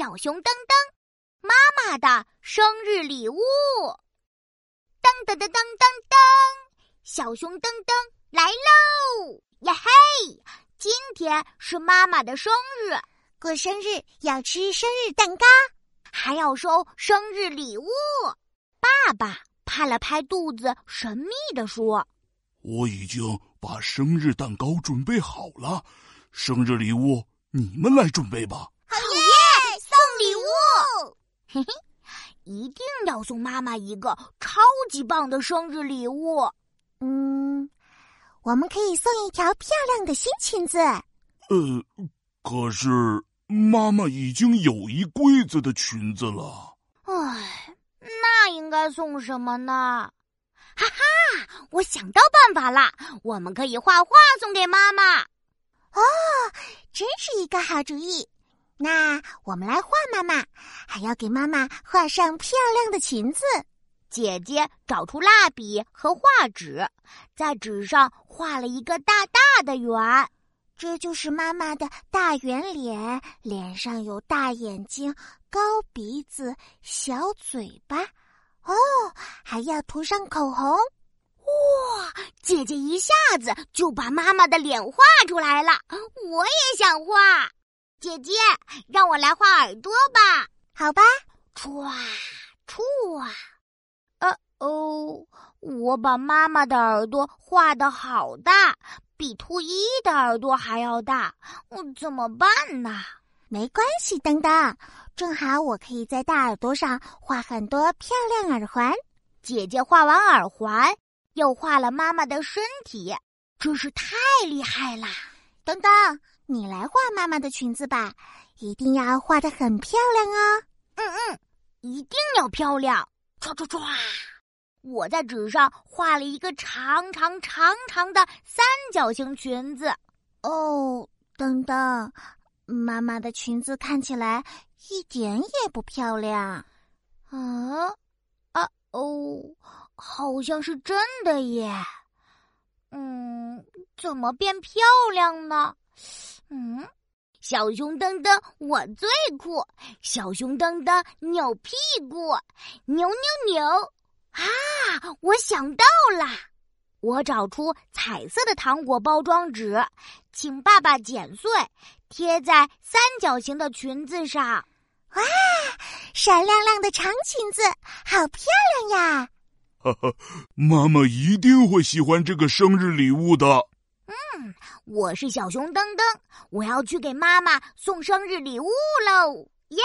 小熊噔噔，妈妈的生日礼物。噔噔噔噔噔噔，小熊噔噔来喽！呀嘿，今天是妈妈的生日，过生日要吃生日蛋糕，还要收生日礼物。爸爸拍了拍肚子，神秘地说：“我已经把生日蛋糕准备好了，生日礼物你们来准备吧。”嘿嘿。一定要送妈妈一个超级棒的生日礼物。嗯，我们可以送一条漂亮的新裙子。呃，可是妈妈已经有一柜子的裙子了。唉，那应该送什么呢？哈哈，我想到办法了，我们可以画画送给妈妈。哦，真是一个好主意。那我们来画妈妈，还要给妈妈画上漂亮的裙子。姐姐找出蜡笔和画纸，在纸上画了一个大大的圆，这就是妈妈的大圆脸，脸上有大眼睛、高鼻子、小嘴巴。哦，还要涂上口红。哇，姐姐一下子就把妈妈的脸画出来了，我也想画。姐姐，让我来画耳朵吧。好吧，唰唰，呃哦，我把妈妈的耳朵画的好大，比兔一的耳朵还要大，我怎么办呢？没关系，等等，正好我可以在大耳朵上画很多漂亮耳环。姐姐画完耳环，又画了妈妈的身体，真是太厉害啦！等等。你来画妈妈的裙子吧，一定要画的很漂亮哦。嗯嗯，一定要漂亮。唰唰唰，我在纸上画了一个长长长长的三角形裙子。哦，等等，妈妈的裙子看起来一点也不漂亮。啊啊哦，好像是真的耶。嗯，怎么变漂亮呢？嗯，小熊噔噔，我最酷！小熊噔噔扭屁股，扭扭扭！啊，我想到了，我找出彩色的糖果包装纸，请爸爸剪碎，贴在三角形的裙子上。哇，闪亮亮的长裙子，好漂亮呀！哈哈，妈妈一定会喜欢这个生日礼物的。嗯，我是小熊噔噔，我要去给妈妈送生日礼物喽！耶！